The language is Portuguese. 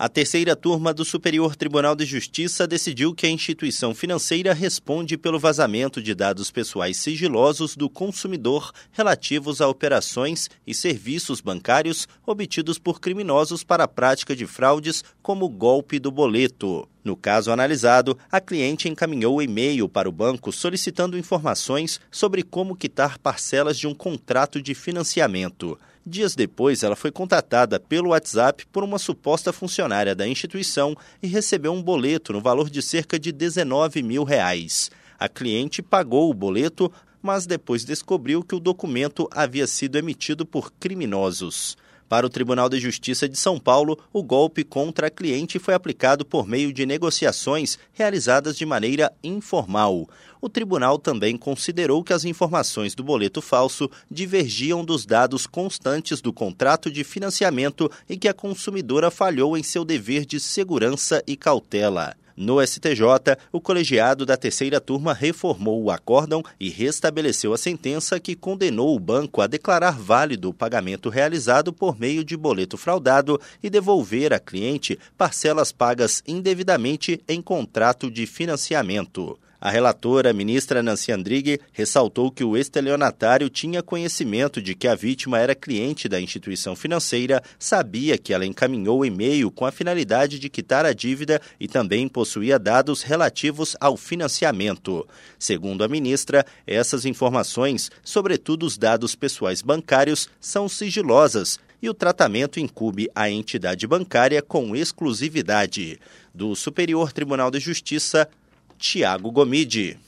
A terceira turma do Superior Tribunal de Justiça decidiu que a instituição financeira responde pelo vazamento de dados pessoais sigilosos do consumidor relativos a operações e serviços bancários obtidos por criminosos para a prática de fraudes, como o golpe do boleto. No caso analisado, a cliente encaminhou e-mail para o banco solicitando informações sobre como quitar parcelas de um contrato de financiamento. Dias depois, ela foi contatada pelo WhatsApp por uma suposta funcionária da instituição e recebeu um boleto no valor de cerca de 19 mil reais. A cliente pagou o boleto, mas depois descobriu que o documento havia sido emitido por criminosos. Para o Tribunal de Justiça de São Paulo, o golpe contra a cliente foi aplicado por meio de negociações realizadas de maneira informal. O tribunal também considerou que as informações do boleto falso divergiam dos dados constantes do contrato de financiamento e que a consumidora falhou em seu dever de segurança e cautela. No STJ, o colegiado da terceira turma reformou o acórdão e restabeleceu a sentença que condenou o banco a declarar válido o pagamento realizado por meio de boleto fraudado e devolver à cliente parcelas pagas indevidamente em contrato de financiamento. A relatora, ministra Nancy Andrighi, ressaltou que o estelionatário tinha conhecimento de que a vítima era cliente da instituição financeira, sabia que ela encaminhou e-mail com a finalidade de quitar a dívida e também possuía dados relativos ao financiamento. Segundo a ministra, essas informações, sobretudo os dados pessoais bancários, são sigilosas e o tratamento incube a entidade bancária com exclusividade. Do Superior Tribunal de Justiça, Tiago Gomide.